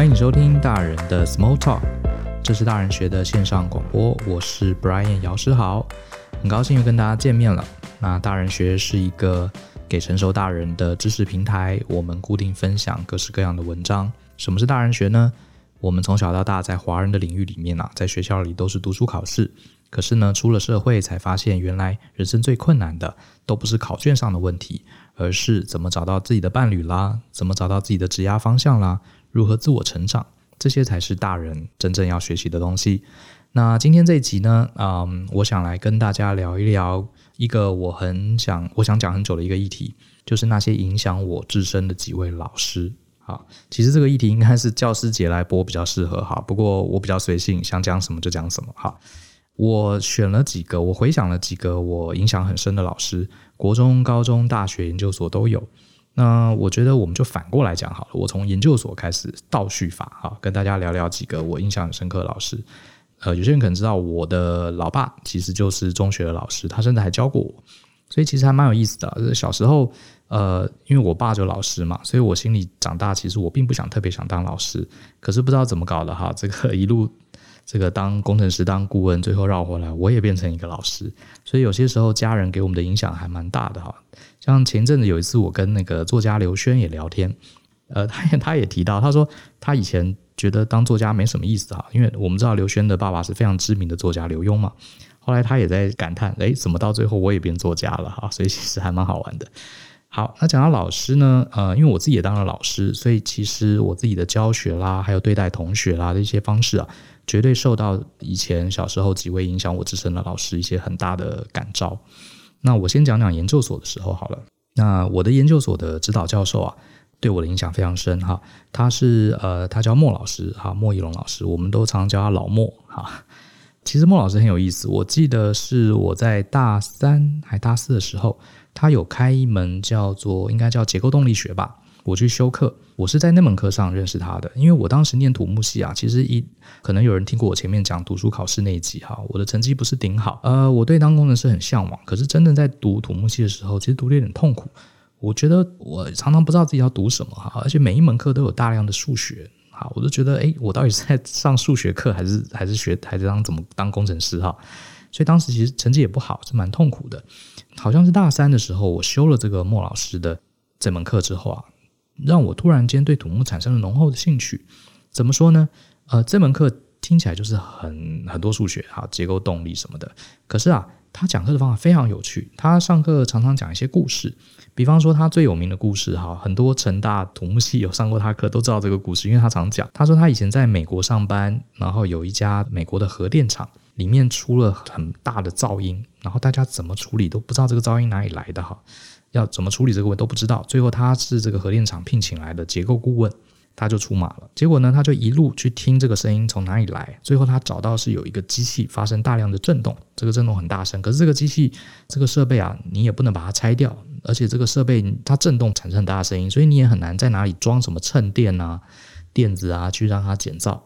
欢迎收听大人的 Small Talk，这是大人学的线上广播，我是 Brian 姚诗豪，很高兴又跟大家见面了。那大人学是一个给成熟大人的知识平台，我们固定分享各式各样的文章。什么是大人学呢？我们从小到大在华人的领域里面啊，在学校里都是读书考试，可是呢，出了社会才发现，原来人生最困难的都不是考卷上的问题，而是怎么找到自己的伴侣啦，怎么找到自己的职业方向啦。如何自我成长，这些才是大人真正要学习的东西。那今天这一集呢，嗯，我想来跟大家聊一聊一个我很想、我想讲很久的一个议题，就是那些影响我自身的几位老师。好，其实这个议题应该是教师节来播比较适合哈。不过我比较随性，想讲什么就讲什么。哈，我选了几个，我回想了几个我影响很深的老师，国中、高中、大学、研究所都有。那我觉得我们就反过来讲好了，我从研究所开始倒叙法哈，跟大家聊聊几个我印象很深刻的老师。呃，有些人可能知道我的老爸其实就是中学的老师，他甚至还教过我，所以其实还蛮有意思的。小时候，呃，因为我爸就老师嘛，所以我心里长大，其实我并不想特别想当老师，可是不知道怎么搞的哈，这个一路。这个当工程师当顾问，最后绕回来，我也变成一个老师。所以有些时候家人给我们的影响还蛮大的哈。像前阵子有一次，我跟那个作家刘轩也聊天，呃，他也他也提到，他说他以前觉得当作家没什么意思哈，因为我们知道刘轩的爸爸是非常知名的作家刘墉嘛。后来他也在感叹，哎，怎么到最后我也变作家了哈？所以其实还蛮好玩的。好，那讲到老师呢，呃，因为我自己也当了老师，所以其实我自己的教学啦，还有对待同学啦的一些方式啊。绝对受到以前小时候几位影响我自身的老师一些很大的感召。那我先讲讲研究所的时候好了。那我的研究所的指导教授啊，对我的影响非常深哈。他是呃，他叫莫老师哈，莫一龙老师，我们都常叫他老莫哈。其实莫老师很有意思，我记得是我在大三还大四的时候，他有开一门叫做应该叫结构动力学吧。我去修课，我是在那门课上认识他的。因为我当时念土木系啊，其实一可能有人听过我前面讲读书考试那一集哈，我的成绩不是顶好，呃，我对当工程师很向往。可是真正在读土木系的时候，其实读得有点痛苦。我觉得我常常不知道自己要读什么哈，而且每一门课都有大量的数学，哈，我就觉得诶，我到底是在上数学课，还是还是学还是当怎么当工程师哈？所以当时其实成绩也不好，是蛮痛苦的。好像是大三的时候，我修了这个莫老师的这门课之后啊。让我突然间对土木产生了浓厚的兴趣。怎么说呢？呃，这门课听起来就是很很多数学哈，结构动力什么的。可是啊，他讲课的方法非常有趣。他上课常常讲一些故事，比方说他最有名的故事哈，很多成大土木系有上过他课都知道这个故事，因为他常讲。他说他以前在美国上班，然后有一家美国的核电厂里面出了很大的噪音，然后大家怎么处理都不知道这个噪音哪里来的哈。要怎么处理这个问题？都不知道，最后他是这个核电厂聘请来的结构顾问，他就出马了。结果呢，他就一路去听这个声音从哪里来，最后他找到是有一个机器发生大量的震动，这个震动很大声。可是这个机器这个设备啊，你也不能把它拆掉，而且这个设备它震动产生很大的声音，所以你也很难在哪里装什么衬垫啊、垫子啊去让它减噪。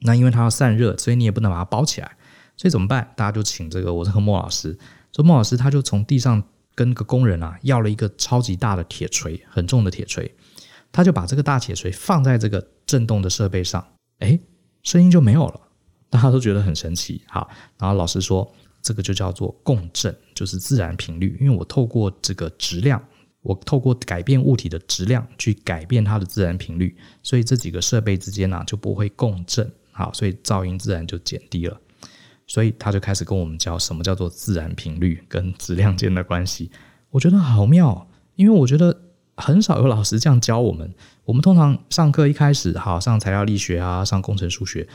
那因为它要散热，所以你也不能把它包起来。所以怎么办？大家就请这个我这个莫老师，说莫老师他就从地上。跟个工人啊要了一个超级大的铁锤，很重的铁锤，他就把这个大铁锤放在这个震动的设备上，诶，声音就没有了，大家都觉得很神奇。好，然后老师说这个就叫做共振，就是自然频率，因为我透过这个质量，我透过改变物体的质量去改变它的自然频率，所以这几个设备之间呢就不会共振，好，所以噪音自然就减低了。所以他就开始跟我们教什么叫做自然频率跟质量间的关系，我觉得好妙，因为我觉得很少有老师这样教我们。我们通常上课一开始，好，上材料力学啊，上工程数学，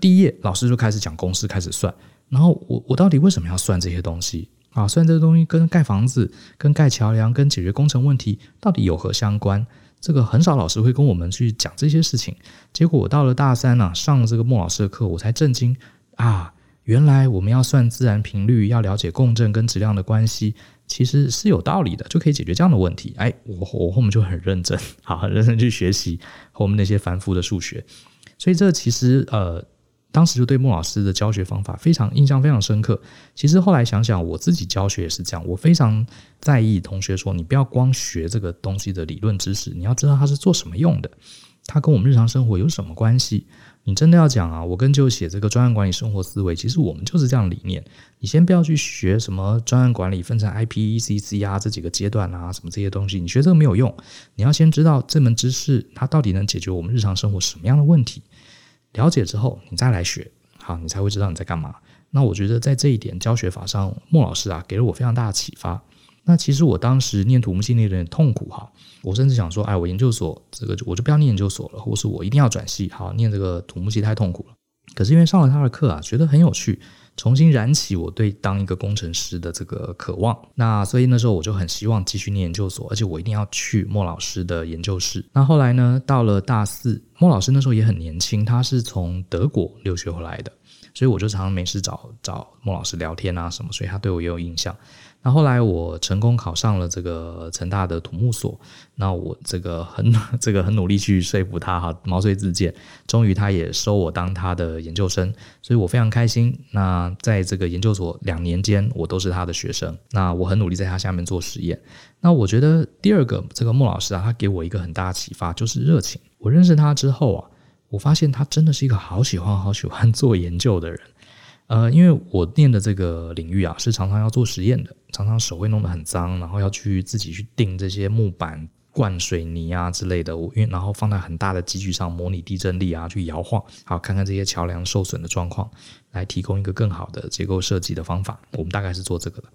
第一页老师就开始讲公式，开始算。然后我我到底为什么要算这些东西啊？算这些东西跟盖房子、跟盖桥梁、跟解决工程问题到底有何相关？这个很少老师会跟我们去讲这些事情。结果我到了大三啊，上了这个莫老师的课，我才震惊啊！原来我们要算自然频率，要了解共振跟质量的关系，其实是有道理的，就可以解决这样的问题。哎，我我后面就很认真，好，很认真去学习和我们那些繁复的数学。所以这其实呃，当时就对莫老师的教学方法非常印象非常深刻。其实后来想想，我自己教学也是这样，我非常在意同学说，你不要光学这个东西的理论知识，你要知道它是做什么用的。它跟我们日常生活有什么关系？你真的要讲啊，我跟就写这个专案管理生活思维，其实我们就是这样理念。你先不要去学什么专案管理分成 I P E C C 啊这几个阶段啊，什么这些东西，你学这个没有用。你要先知道这门知识它到底能解决我们日常生活什么样的问题，了解之后你再来学，好，你才会知道你在干嘛。那我觉得在这一点教学法上，莫老师啊给了我非常大的启发。那其实我当时念土木系念得有点痛苦哈，我甚至想说，哎，我研究所这个我就不要念研究所了，或是我一定要转系，好，念这个土木系太痛苦了。可是因为上了他的课啊，觉得很有趣，重新燃起我对当一个工程师的这个渴望。那所以那时候我就很希望继续念研究所，而且我一定要去莫老师的研究室。那后来呢，到了大四，莫老师那时候也很年轻，他是从德国留学回来的，所以我就常常没事找找莫老师聊天啊什么，所以他对我也有印象。那后来我成功考上了这个成大的土木所，那我这个很 这个很努力去说服他哈，毛遂自荐，终于他也收我当他的研究生，所以我非常开心。那在这个研究所两年间，我都是他的学生，那我很努力在他下面做实验。那我觉得第二个这个莫老师啊，他给我一个很大的启发，就是热情。我认识他之后啊，我发现他真的是一个好喜欢好喜欢做研究的人。呃，因为我念的这个领域啊，是常常要做实验的，常常手会弄得很脏，然后要去自己去钉这些木板、灌水泥啊之类的。我因为然后放在很大的机具上模拟地震力啊，去摇晃，好看看这些桥梁受损的状况，来提供一个更好的结构设计的方法。我们大概是做这个的。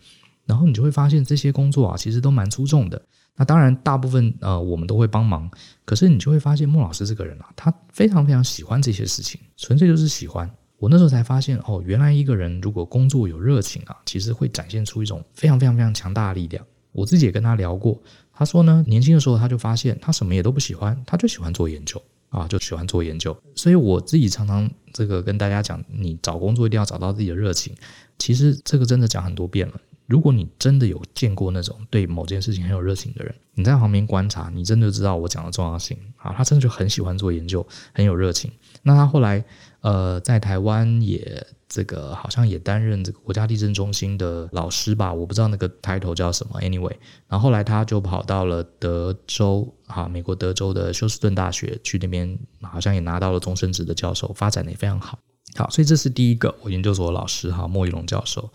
然后你就会发现这些工作啊，其实都蛮出众的。那当然，大部分呃我们都会帮忙，可是你就会发现莫老师这个人啊，他非常非常喜欢这些事情，纯粹就是喜欢。我那时候才发现，哦，原来一个人如果工作有热情啊，其实会展现出一种非常非常非常强大的力量。我自己也跟他聊过，他说呢，年轻的时候他就发现他什么也都不喜欢，他就喜欢做研究啊，就喜欢做研究。所以我自己常常这个跟大家讲，你找工作一定要找到自己的热情。其实这个真的讲很多遍了。如果你真的有见过那种对某件事情很有热情的人，你在旁边观察，你真的知道我讲的重要性啊。他真的就很喜欢做研究，很有热情。那他后来。呃，在台湾也这个好像也担任这个国家地震中心的老师吧，我不知道那个 title 叫什么。Anyway，然后后来他就跑到了德州，哈，美国德州的休斯顿大学去那边，好像也拿到了终身职的教授，发展的也非常好。好，所以这是第一个我研究所的老师哈，莫宜龙教授，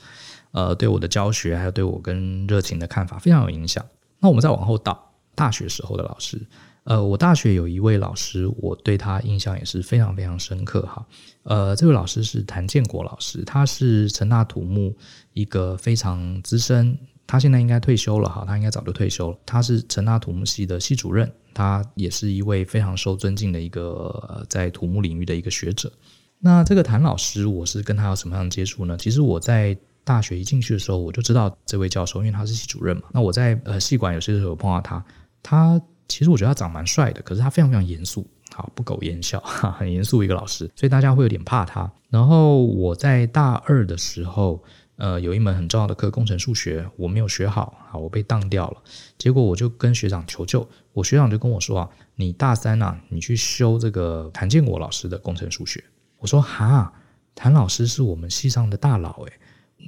呃，对我的教学还有对我跟热情的看法非常有影响。那我们再往后倒，大学时候的老师。呃，我大学有一位老师，我对他印象也是非常非常深刻哈。呃，这位老师是谭建国老师，他是成大土木一个非常资深，他现在应该退休了哈，他应该早就退休了。他是成大土木系的系主任，他也是一位非常受尊敬的一个在土木领域的一个学者。那这个谭老师，我是跟他有什么样的接触呢？其实我在大学一进去的时候，我就知道这位教授，因为他是系主任嘛。那我在呃系馆有些时候碰到他，他。其实我觉得他长蛮帅的，可是他非常非常严肃，好不苟言笑，很严肃一个老师，所以大家会有点怕他。然后我在大二的时候，呃，有一门很重要的课，工程数学，我没有学好，好，我被当掉了。结果我就跟学长求救，我学长就跟我说啊，你大三啊，你去修这个谭建国老师的工程数学。我说哈，谭老师是我们系上的大佬诶，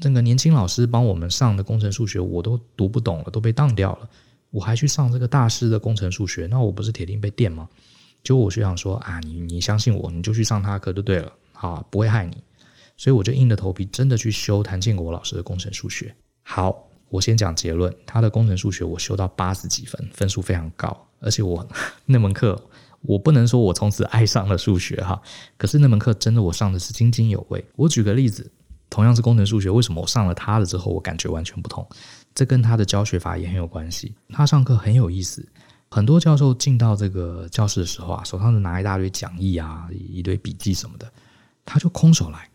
那个年轻老师帮我们上的工程数学，我都读不懂了，都被当掉了。我还去上这个大师的工程数学，那我不是铁定被电吗？结果我学长说啊，你你相信我，你就去上他的课就对了，好，不会害你。所以我就硬着头皮真的去修谭建国老师的工程数学。好，我先讲结论，他的工程数学我修到八十几分，分数非常高，而且我 那门课我不能说我从此爱上了数学哈，可是那门课真的我上的是津津有味。我举个例子，同样是工程数学，为什么我上了他的之后我感觉完全不同？这跟他的教学法也很有关系。他上课很有意思，很多教授进到这个教室的时候啊，手上就拿一大堆讲义啊，一堆笔记什么的，他就空手来。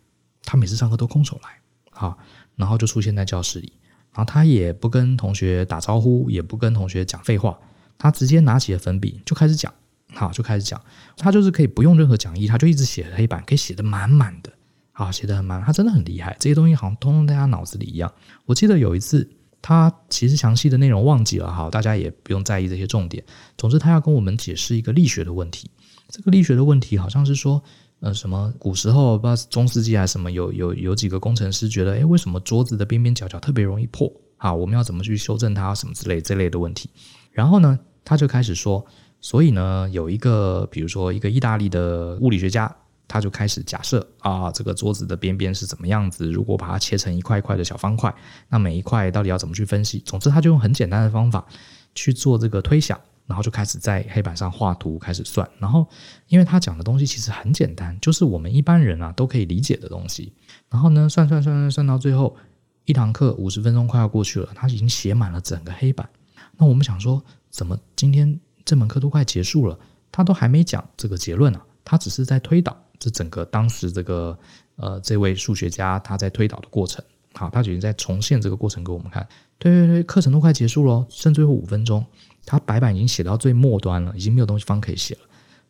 他每次上课都空手来，好，然后就出现在教室里，然后他也不跟同学打招呼，也不跟同学讲废话，他直接拿起了粉笔就开始讲，好，就开始讲。他就是可以不用任何讲义，他就一直写黑板，可以写得满满的，好，写得很满，他真的很厉害。这些东西好像通通在他脑子里一样。我记得有一次。他其实详细的内容忘记了哈，大家也不用在意这些重点。总之，他要跟我们解释一个力学的问题。这个力学的问题好像是说，呃，什么古时候不知道中世纪还是什么，有有有几个工程师觉得，诶，为什么桌子的边边角角特别容易破？好，我们要怎么去修正它？什么之类这类的问题。然后呢，他就开始说，所以呢，有一个比如说一个意大利的物理学家，他就开始假设啊，这个桌子的边边是怎么样子？如果把它切成一块一块的小方块，那每一块到底要怎么去分析？总之，他就用很简单的方法去做这个推想。然后就开始在黑板上画图，开始算。然后，因为他讲的东西其实很简单，就是我们一般人啊都可以理解的东西。然后呢，算算算算算到最后，一堂课五十分钟快要过去了，他已经写满了整个黑板。那我们想说，怎么今天这门课都快结束了，他都还没讲这个结论啊？他只是在推导这整个当时这个呃这位数学家他在推导的过程。好，他已经在重现这个过程给我们看。对对对，课程都快结束了，剩最后五分钟。他白板已经写到最末端了，已经没有东西方可以写了。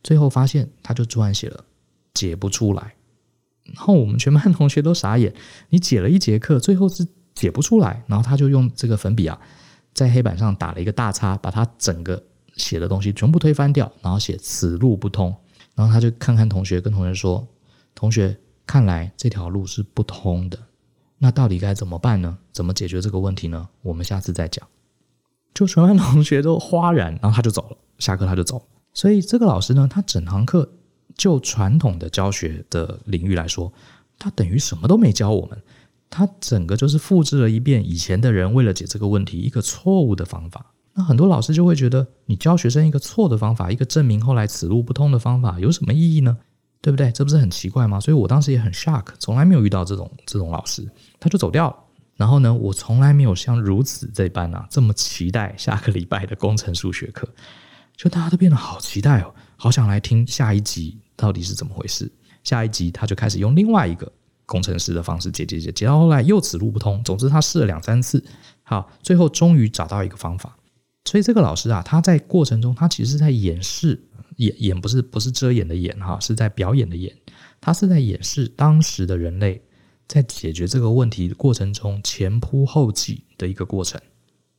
最后发现，他就突然写了解不出来。然后我们全班同学都傻眼，你解了一节课，最后是解不出来。然后他就用这个粉笔啊，在黑板上打了一个大叉，把他整个写的东西全部推翻掉，然后写此路不通。然后他就看看同学，跟同学说：“同学，看来这条路是不通的。那到底该怎么办呢？怎么解决这个问题呢？我们下次再讲。”就全班同学都哗然，然后他就走了。下课他就走。所以这个老师呢，他整堂课就传统的教学的领域来说，他等于什么都没教我们。他整个就是复制了一遍以前的人为了解这个问题一个错误的方法。那很多老师就会觉得，你教学生一个错的方法，一个证明后来此路不通的方法，有什么意义呢？对不对？这不是很奇怪吗？所以我当时也很 shock，从来没有遇到这种这种老师，他就走掉了。然后呢，我从来没有像如此这般啊，这么期待下个礼拜的工程数学课，就大家都变得好期待哦，好想来听下一集到底是怎么回事。下一集他就开始用另外一个工程师的方式解解解，解到后来又此路不通。总之他试了两三次，好，最后终于找到一个方法。所以这个老师啊，他在过程中他其实是在演示，演演不是不是遮掩的掩哈，是在表演的演，他是在演示当时的人类。在解决这个问题过程中，前仆后继的一个过程。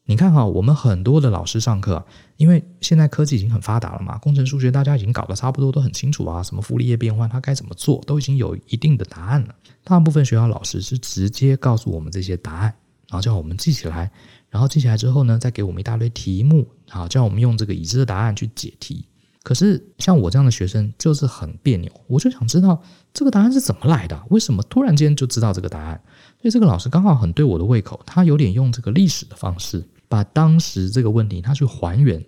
你看哈，我们很多的老师上课，因为现在科技已经很发达了嘛，工程数学大家已经搞得差不多，都很清楚啊，什么傅立叶变换，它该怎么做，都已经有一定的答案了。大部分学校老师是直接告诉我们这些答案，然后叫我们记起来，然后记起来之后呢，再给我们一大堆题目，好，叫我们用这个已知的答案去解题。可是像我这样的学生就是很别扭，我就想知道这个答案是怎么来的？为什么突然间就知道这个答案？所以这个老师刚好很对我的胃口，他有点用这个历史的方式，把当时这个问题他去还原，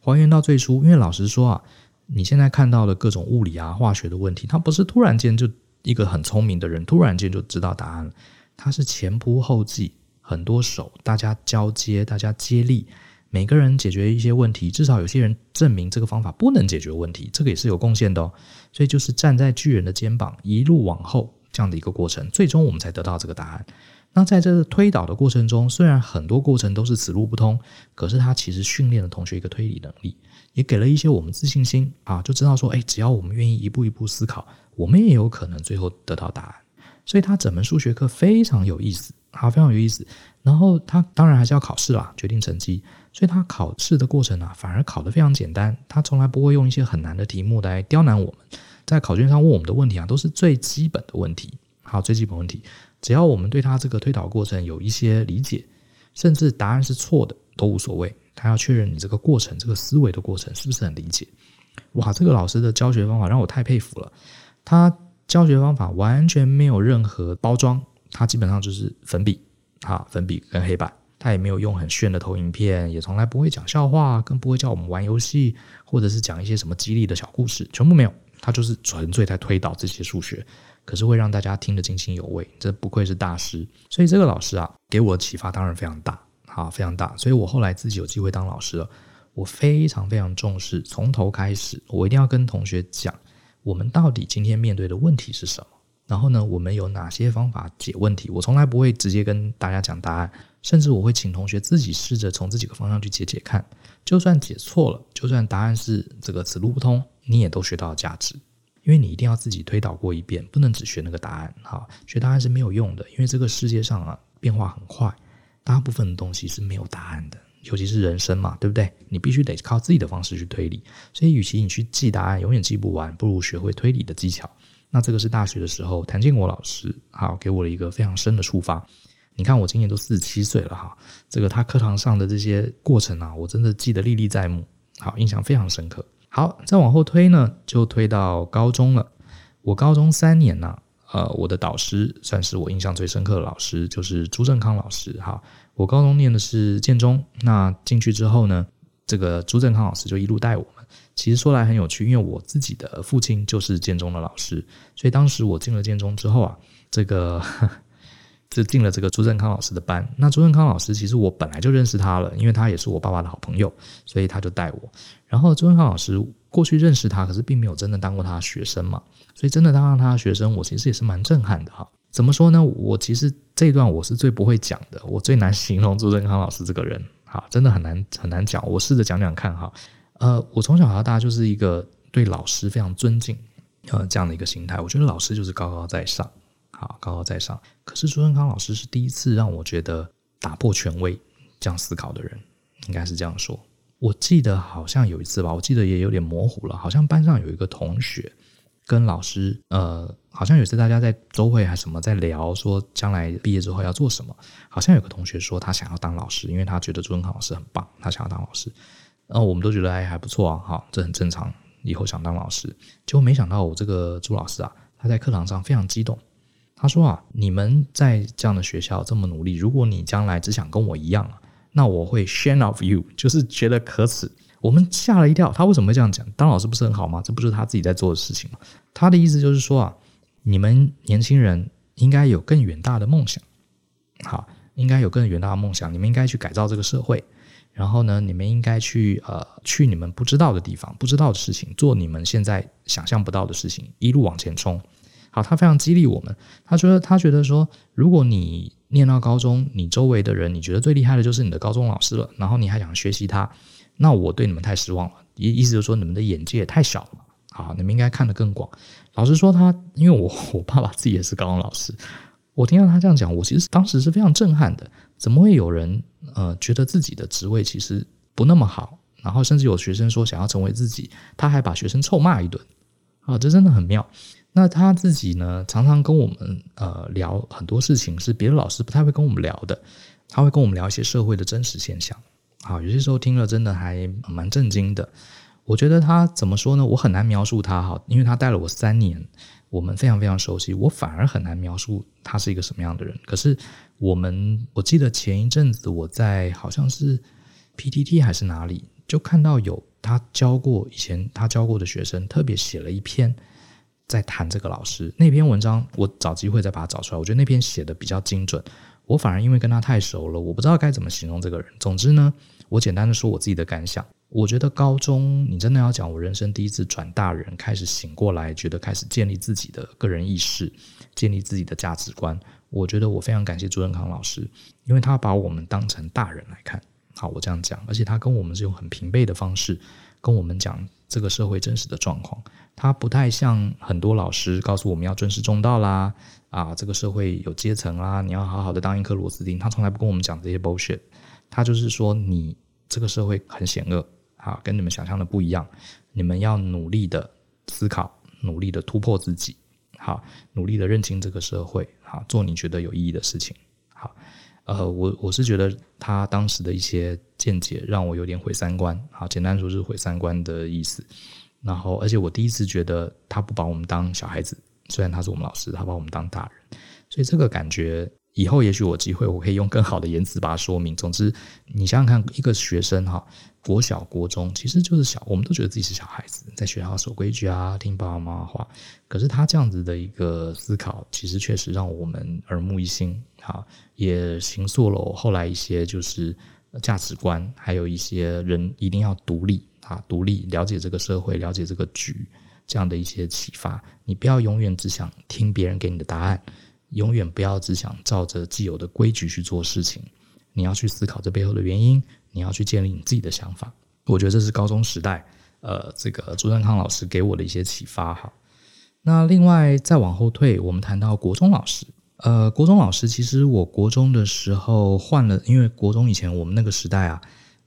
还原到最初。因为老实说啊，你现在看到的各种物理啊、化学的问题，他不是突然间就一个很聪明的人突然间就知道答案了，他是前仆后继，很多手大家交接，大家接力。每个人解决一些问题，至少有些人证明这个方法不能解决问题，这个也是有贡献的哦。所以就是站在巨人的肩膀，一路往后这样的一个过程，最终我们才得到这个答案。那在这个推导的过程中，虽然很多过程都是此路不通，可是他其实训练了同学一个推理能力，也给了一些我们自信心啊，就知道说，哎，只要我们愿意一步一步思考，我们也有可能最后得到答案。所以他整门数学课非常有意思，啊，非常有意思。然后他当然还是要考试啦，决定成绩。所以他考试的过程啊，反而考得非常简单。他从来不会用一些很难的题目来刁难我们。在考卷上问我们的问题啊，都是最基本的问题。好，最基本问题，只要我们对他这个推导过程有一些理解，甚至答案是错的都无所谓。他要确认你这个过程、这个思维的过程是不是很理解。哇，这个老师的教学方法让我太佩服了。他教学方法完全没有任何包装，他基本上就是粉笔。啊，粉笔跟黑板，他也没有用很炫的投影片，也从来不会讲笑话，更不会叫我们玩游戏，或者是讲一些什么激励的小故事，全部没有。他就是纯粹在推导这些数学，可是会让大家听得津津有味。这不愧是大师，所以这个老师啊，给我的启发当然非常大，好，非常大。所以我后来自己有机会当老师了，我非常非常重视，从头开始，我一定要跟同学讲，我们到底今天面对的问题是什么。然后呢，我们有哪些方法解问题？我从来不会直接跟大家讲答案，甚至我会请同学自己试着从这几个方向去解解看。就算解错了，就算答案是这个此路不通，你也都学到了价值，因为你一定要自己推导过一遍，不能只学那个答案。哈，学答案是没有用的，因为这个世界上啊变化很快，大部分的东西是没有答案的，尤其是人生嘛，对不对？你必须得靠自己的方式去推理。所以，与其你去记答案，永远记不完，不如学会推理的技巧。那这个是大学的时候，谭建国老师好给我了一个非常深的触发。你看我今年都四十七岁了哈，这个他课堂上的这些过程啊，我真的记得历历在目。好，印象非常深刻。好，再往后推呢，就推到高中了。我高中三年呢、呃，我的导师算是我印象最深刻的老师，就是朱正康老师。哈，我高中念的是建中，那进去之后呢，这个朱正康老师就一路带我。其实说来很有趣，因为我自己的父亲就是建中的老师，所以当时我进了建中之后啊，这个。就进了这个朱振康老师的班。那朱振康老师其实我本来就认识他了，因为他也是我爸爸的好朋友，所以他就带我。然后朱振康老师过去认识他，可是并没有真的当过他的学生嘛，所以真的当上他的学生，我其实也是蛮震撼的哈。怎么说呢？我其实这一段我是最不会讲的，我最难形容朱振康老师这个人，哈，真的很难很难讲。我试着讲讲看哈。呃，我从小到大就是一个对老师非常尊敬，呃，这样的一个心态。我觉得老师就是高高在上。好，高高在上。可是朱正康老师是第一次让我觉得打破权威这样思考的人，应该是这样说。我记得好像有一次吧，我记得也有点模糊了。好像班上有一个同学跟老师，呃，好像有一次大家在周会还是什么在聊，说将来毕业之后要做什么。好像有个同学说他想要当老师，因为他觉得朱正康老师很棒，他想要当老师。然后我们都觉得哎还不错啊，好，这很正常，以后想当老师。结果没想到我这个朱老师啊，他在课堂上非常激动。他说啊，你们在这样的学校这么努力，如果你将来只想跟我一样，那我会 shame of you，就是觉得可耻。我们吓了一跳，他为什么会这样讲？当老师不是很好吗？这不是他自己在做的事情吗？他的意思就是说啊，你们年轻人应该有更远大的梦想，好，应该有更远大的梦想。你们应该去改造这个社会，然后呢，你们应该去呃，去你们不知道的地方，不知道的事情，做你们现在想象不到的事情，一路往前冲。好，他非常激励我们。他觉得，他觉得说，如果你念到高中，你周围的人，你觉得最厉害的就是你的高中老师了，然后你还想学习他，那我对你们太失望了。意意思就是说，你们的眼界也太小了。好，你们应该看得更广。老实说，他因为我我爸爸自己也是高中老师，我听到他这样讲，我其实当时是非常震撼的。怎么会有人呃觉得自己的职位其实不那么好，然后甚至有学生说想要成为自己，他还把学生臭骂一顿。啊，这真的很妙。那他自己呢，常常跟我们呃聊很多事情，是别的老师不太会跟我们聊的。他会跟我们聊一些社会的真实现象。啊，有些时候听了真的还蛮震惊的。我觉得他怎么说呢？我很难描述他哈，因为他带了我三年，我们非常非常熟悉，我反而很难描述他是一个什么样的人。可是我们，我记得前一阵子我在好像是 PTT 还是哪里，就看到有他教过以前他教过的学生，特别写了一篇。在谈这个老师那篇文章，我找机会再把它找出来。我觉得那篇写的比较精准，我反而因为跟他太熟了，我不知道该怎么形容这个人。总之呢，我简单的说我自己的感想。我觉得高中你真的要讲我人生第一次转大人，开始醒过来，觉得开始建立自己的个人意识，建立自己的价值观。我觉得我非常感谢朱正康老师，因为他把我们当成大人来看。好，我这样讲，而且他跟我们是用很平辈的方式跟我们讲这个社会真实的状况。他不太像很多老师告诉我们要尊师重道啦，啊，这个社会有阶层啦，你要好好的当一颗螺丝钉。他从来不跟我们讲这些 bullshit。他就是说，你这个社会很险恶，啊，跟你们想象的不一样。你们要努力的思考，努力的突破自己，好，努力的认清这个社会，好，做你觉得有意义的事情。好，呃，我我是觉得他当时的一些见解让我有点毁三观。好，简单说是毁三观的意思。然后，而且我第一次觉得他不把我们当小孩子，虽然他是我们老师，他把我们当大人，所以这个感觉以后也许我有机会我可以用更好的言辞把它说明。总之，你想想看，一个学生哈，国小、国中其实就是小，我们都觉得自己是小孩子，在学校守规矩啊，听爸爸妈妈话。可是他这样子的一个思考，其实确实让我们耳目一新，哈，也形塑了后来一些就是价值观，还有一些人一定要独立。啊，独立了解这个社会，了解这个局，这样的一些启发。你不要永远只想听别人给你的答案，永远不要只想照着既有的规矩去做事情。你要去思考这背后的原因，你要去建立你自己的想法。我觉得这是高中时代，呃，这个朱正康老师给我的一些启发。哈，那另外再往后退，我们谈到国中老师。呃，国中老师其实我国中的时候换了，因为国中以前我们那个时代啊。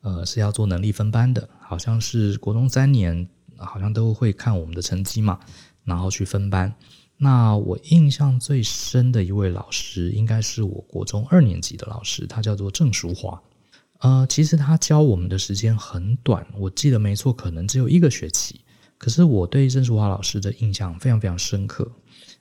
呃，是要做能力分班的，好像是国中三年，好像都会看我们的成绩嘛，然后去分班。那我印象最深的一位老师，应该是我国中二年级的老师，他叫做郑淑华。呃，其实他教我们的时间很短，我记得没错，可能只有一个学期。可是我对郑淑华老师的印象非常非常深刻。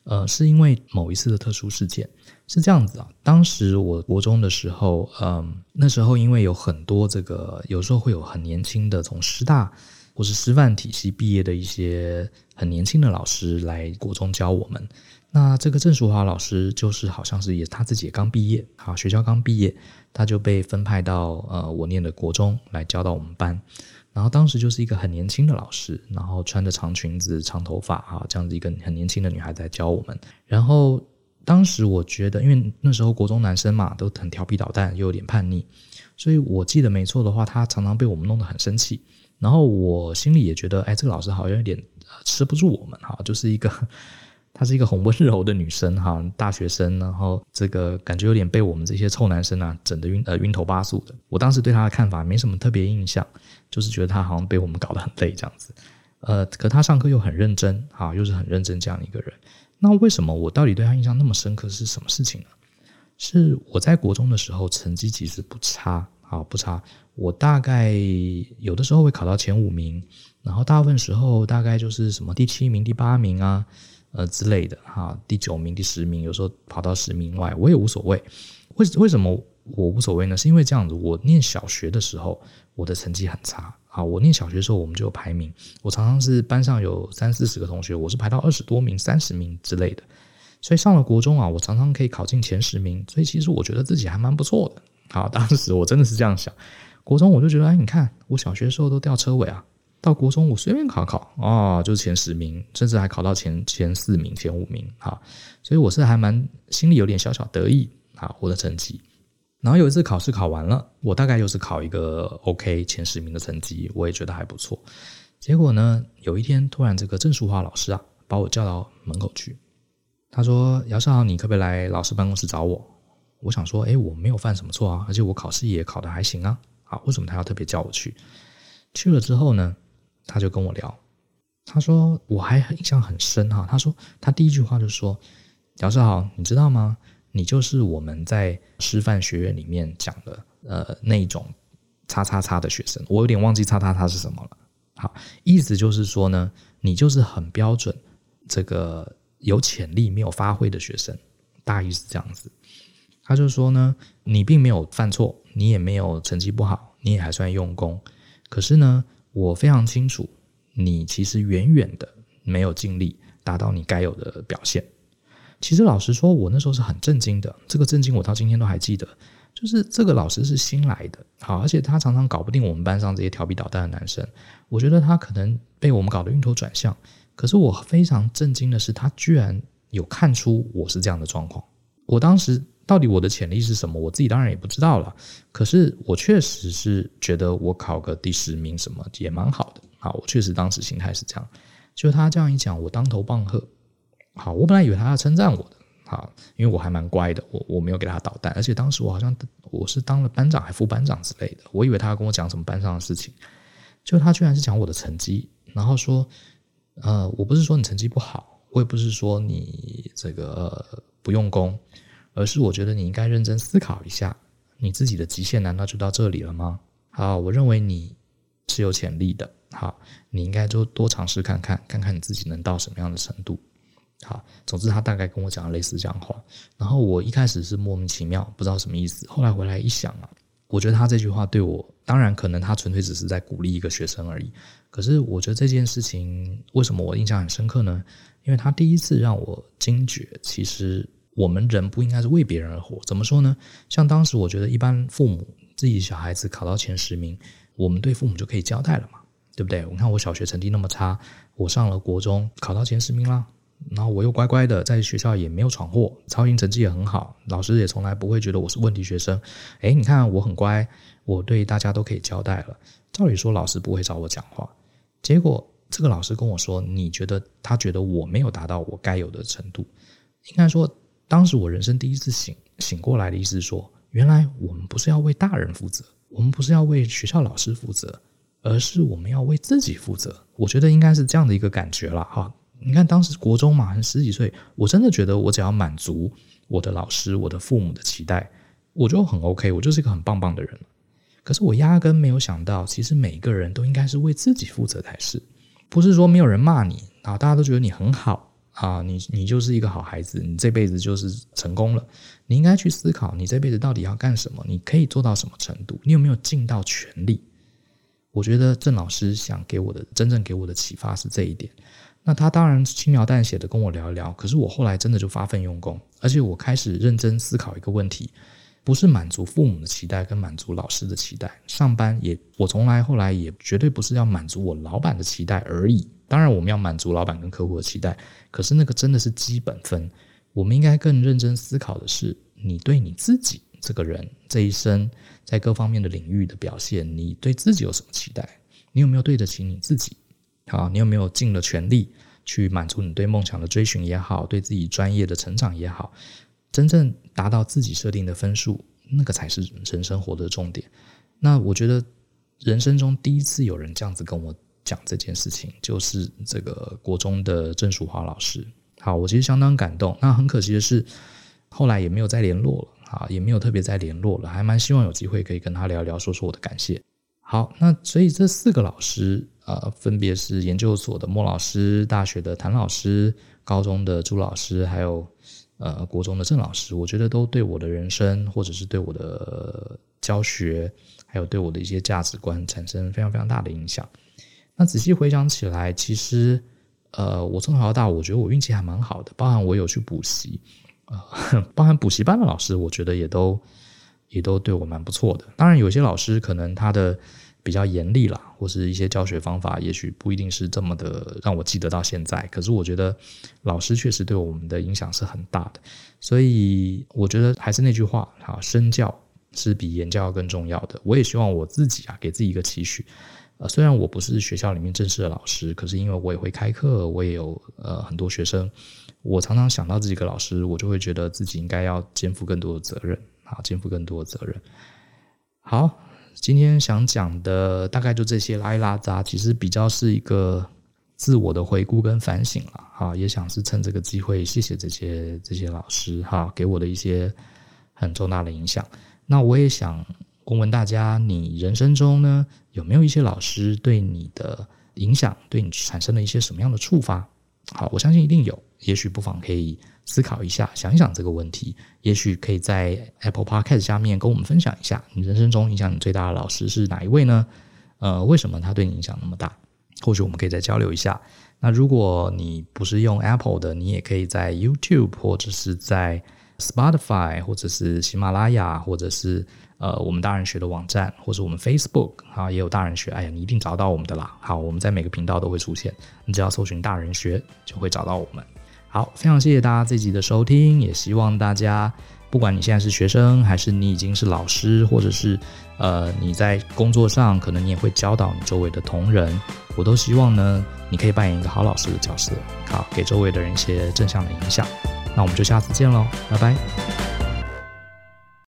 呃，是因为某一次的特殊事件是这样子啊。当时我国中的时候，嗯、呃，那时候因为有很多这个，有时候会有很年轻的从师大或是师范体系毕业的一些很年轻的老师来国中教我们。那这个郑淑华老师就是好像是也他自己也刚毕业，好，学校刚毕业，他就被分派到呃我念的国中来教到我们班。然后当时就是一个很年轻的老师，然后穿着长裙子、长头发哈，这样子一个很年轻的女孩在教我们。然后当时我觉得，因为那时候国中男生嘛都很调皮捣蛋，又有点叛逆，所以我记得没错的话，他常常被我们弄得很生气。然后我心里也觉得，哎，这个老师好像有点吃不住我们哈，就是一个。她是一个很温柔的女生哈，大学生，然后这个感觉有点被我们这些臭男生啊整得晕呃晕头巴素的。我当时对她的看法没什么特别印象，就是觉得她好像被我们搞得很累这样子。呃，可她上课又很认真哈，又是很认真这样的一个人。那为什么我到底对她印象那么深刻是什么事情呢？是我在国中的时候成绩其实不差啊，不差。我大概有的时候会考到前五名，然后大部分时候大概就是什么第七名、第八名啊。呃之类的哈，第九名、第十名，有时候跑到十名外，我也无所谓。为为什么我无所谓呢？是因为这样子，我念小学的时候，我的成绩很差啊。我念小学的时候，我们就有排名，我常常是班上有三四十个同学，我是排到二十多名、三十名之类的。所以上了国中啊，我常常可以考进前十名，所以其实我觉得自己还蛮不错的。好，当时我真的是这样想，国中我就觉得，哎，你看我小学的时候都吊车尾啊。到国中，我随便考考啊、哦，就是前十名，甚至还考到前前四名、前五名哈，所以我是还蛮心里有点小小得意啊，我的成绩。然后有一次考试考完了，我大概又是考一个 OK 前十名的成绩，我也觉得还不错。结果呢，有一天突然这个郑淑华老师啊，把我叫到门口去，他说：“姚少，你可不可以来老师办公室找我？”我想说，哎，我没有犯什么错啊，而且我考试也考得还行啊，啊，为什么他要特别叫我去？去了之后呢？他就跟我聊，他说我还印象很深哈。他说他第一句话就说：“姚志豪，你知道吗？你就是我们在师范学院里面讲的呃那种叉叉叉的学生。我有点忘记叉叉叉是什么了。好，意思就是说呢，你就是很标准这个有潜力没有发挥的学生，大意是这样子。他就说呢，你并没有犯错，你也没有成绩不好，你也还算用功，可是呢。”我非常清楚，你其实远远的没有尽力达到你该有的表现。其实老实说，我那时候是很震惊的。这个震惊我到今天都还记得。就是这个老师是新来的，好，而且他常常搞不定我们班上这些调皮捣蛋的男生。我觉得他可能被我们搞得晕头转向。可是我非常震惊的是，他居然有看出我是这样的状况。我当时。到底我的潜力是什么？我自己当然也不知道了。可是我确实是觉得我考个第十名什么也蛮好的。好，我确实当时心态是这样。就他这样一讲，我当头棒喝。好，我本来以为他要称赞我的。好，因为我还蛮乖的，我我没有给他捣蛋。而且当时我好像我是当了班长还副班长之类的。我以为他要跟我讲什么班上的事情。就他居然是讲我的成绩，然后说，呃，我不是说你成绩不好，我也不是说你这个，不用功。而是我觉得你应该认真思考一下，你自己的极限难道就到这里了吗？好，我认为你是有潜力的，好，你应该就多尝试看看，看看你自己能到什么样的程度。好，总之他大概跟我讲了类似这样话，然后我一开始是莫名其妙，不知道什么意思，后来回来一想啊，我觉得他这句话对我，当然可能他纯粹只是在鼓励一个学生而已，可是我觉得这件事情为什么我印象很深刻呢？因为他第一次让我惊觉，其实。我们人不应该是为别人而活，怎么说呢？像当时我觉得，一般父母自己小孩子考到前十名，我们对父母就可以交代了嘛，对不对？我看我小学成绩那么差，我上了国中考到前十名啦，然后我又乖乖的在学校也没有闯祸，操行成绩也很好，老师也从来不会觉得我是问题学生。诶，你看我很乖，我对大家都可以交代了。照理说老师不会找我讲话，结果这个老师跟我说，你觉得他觉得我没有达到我该有的程度，应该说。当时我人生第一次醒醒过来的意思是说，原来我们不是要为大人负责，我们不是要为学校老师负责，而是我们要为自己负责。我觉得应该是这样的一个感觉了哈。你看当时国中嘛，十几岁，我真的觉得我只要满足我的老师、我的父母的期待，我就很 OK，我就是一个很棒棒的人。可是我压根没有想到，其实每一个人都应该是为自己负责才是，不是说没有人骂你啊，大家都觉得你很好啊，你你就是一个好孩子，你这辈子就是成功了。你应该去思考，你这辈子到底要干什么？你可以做到什么程度？你有没有尽到全力？我觉得郑老师想给我的真正给我的启发是这一点。那他当然轻描淡写的跟我聊一聊，可是我后来真的就发奋用功，而且我开始认真思考一个问题。不是满足父母的期待跟满足老师的期待，上班也我从来后来也绝对不是要满足我老板的期待而已。当然我们要满足老板跟客户的期待，可是那个真的是基本分。我们应该更认真思考的是，你对你自己这个人这一生在各方面的领域的表现，你对自己有什么期待？你有没有对得起你自己？好，你有没有尽了全力去满足你对梦想的追寻也好，对自己专业的成长也好？真正达到自己设定的分数，那个才是人生活的重点。那我觉得人生中第一次有人这样子跟我讲这件事情，就是这个国中的郑淑华老师。好，我其实相当感动。那很可惜的是，后来也没有再联络了，啊，也没有特别再联络了。还蛮希望有机会可以跟他聊聊，说说我的感谢。好，那所以这四个老师，呃，分别是研究所的莫老师、大学的谭老师、高中的朱老师，还有。呃，国中的郑老师，我觉得都对我的人生，或者是对我的教学，还有对我的一些价值观，产生非常非常大的影响。那仔细回想起来，其实，呃，我从小到大，我觉得我运气还蛮好的，包含我有去补习，呃，包含补习班的老师，我觉得也都也都对我蛮不错的。当然，有些老师可能他的。比较严厉啦，或是一些教学方法，也许不一定是这么的让我记得到现在。可是我觉得老师确实对我们的影响是很大的，所以我觉得还是那句话啊，身教是比言教更重要的。我也希望我自己啊，给自己一个期许。呃，虽然我不是学校里面正式的老师，可是因为我也会开课，我也有呃很多学生，我常常想到这几个老师，我就会觉得自己应该要肩负更多的责任啊，肩负更多的责任。好。今天想讲的大概就这些拉一拉杂，其实比较是一个自我的回顾跟反省了哈，也想是趁这个机会谢谢这些这些老师哈，给我的一些很重大的影响。那我也想问问大家，你人生中呢，有没有一些老师对你的影响，对你产生了一些什么样的触发？好，我相信一定有，也许不妨可以。思考一下，想一想这个问题，也许可以在 Apple Podcast 下面跟我们分享一下，你人生中影响你最大的老师是哪一位呢？呃，为什么他对你影响那么大？或许我们可以再交流一下。那如果你不是用 Apple 的，你也可以在 YouTube 或者是在 Spotify 或者是喜马拉雅，或者是呃我们大人学的网站，或者我们 Facebook 啊也有大人学。哎呀，你一定找到我们的啦。好，我们在每个频道都会出现，你只要搜寻大人学就会找到我们。好，非常谢谢大家这集的收听，也希望大家，不管你现在是学生，还是你已经是老师，或者是呃你在工作上，可能你也会教导你周围的同仁，我都希望呢，你可以扮演一个好老师的角色，好，给周围的人一些正向的影响。那我们就下次见喽，拜拜。